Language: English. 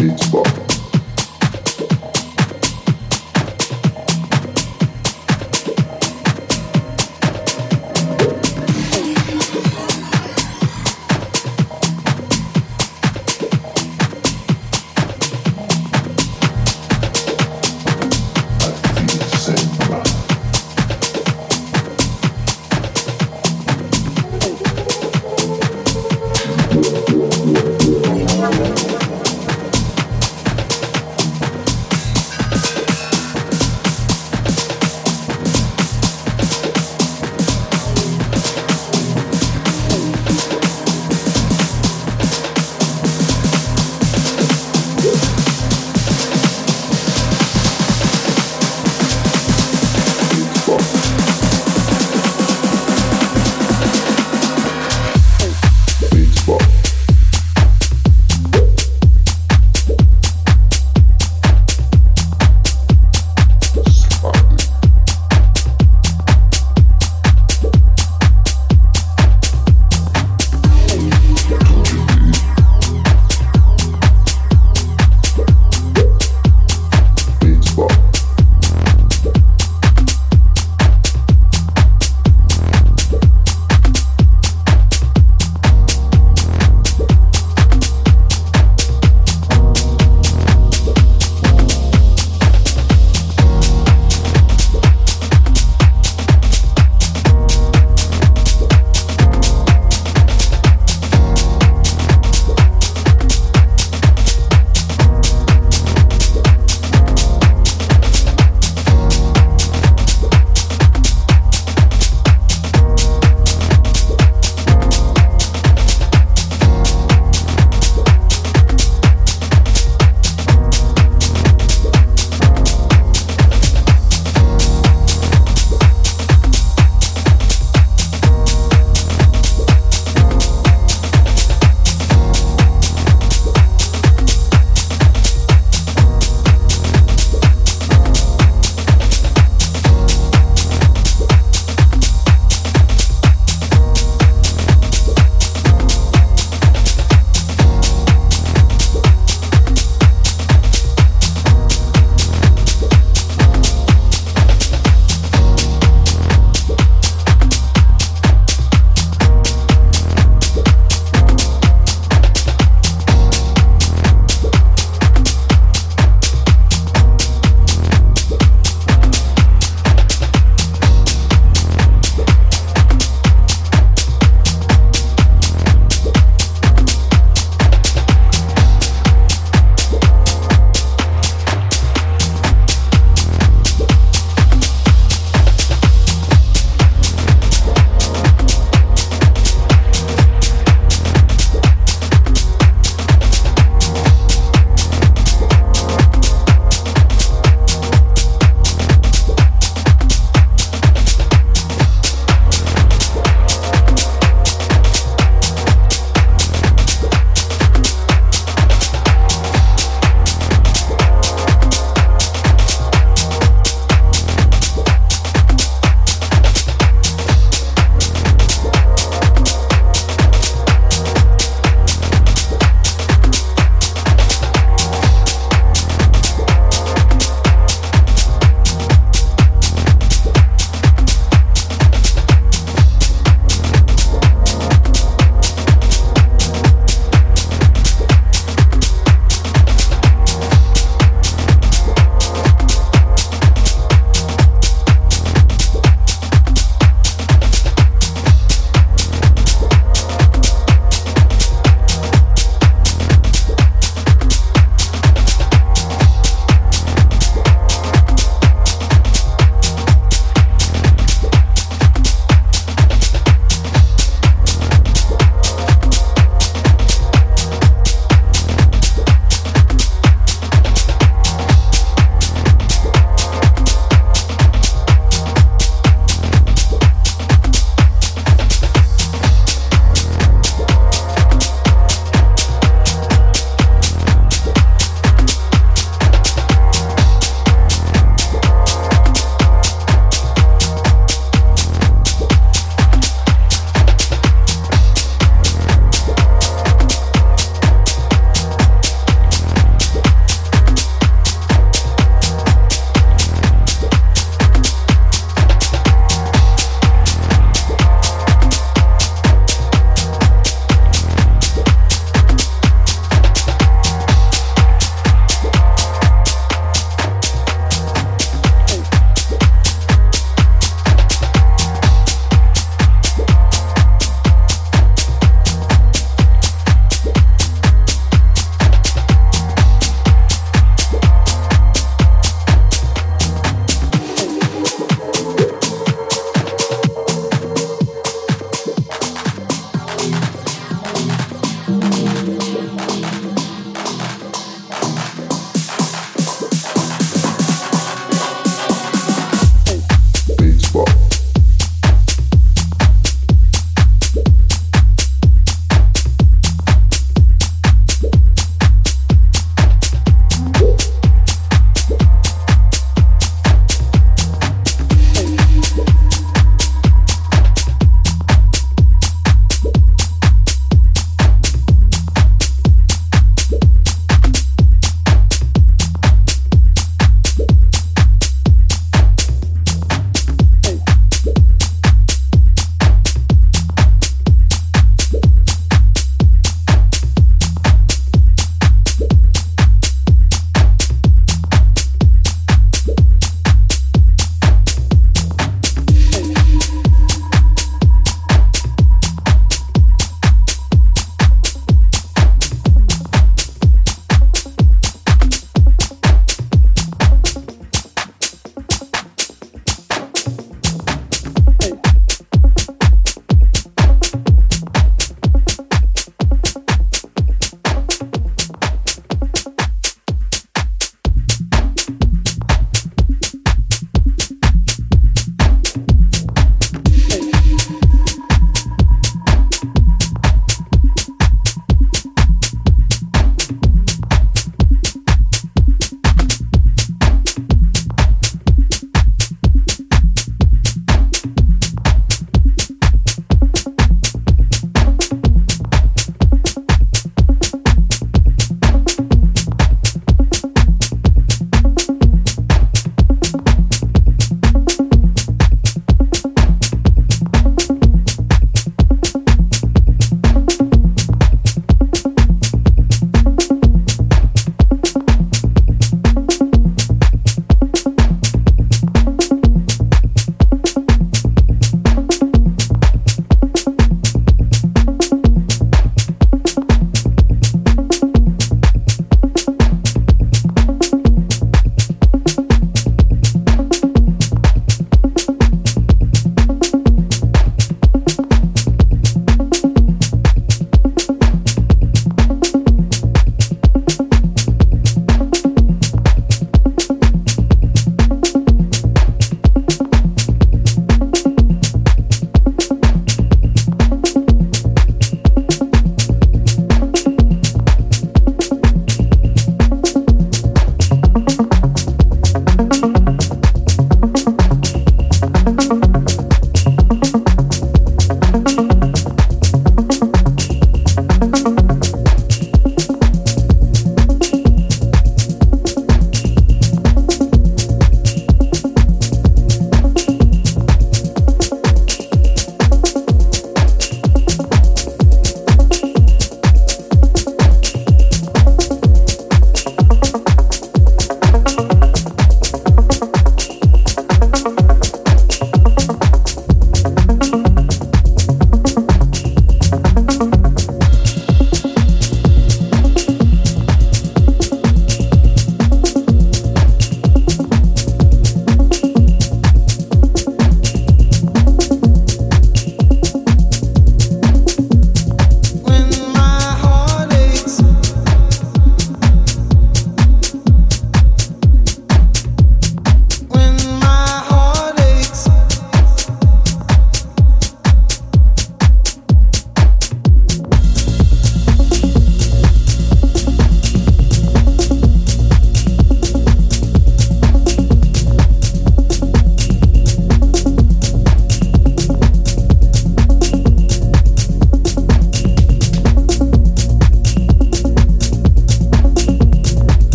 Beats Bar.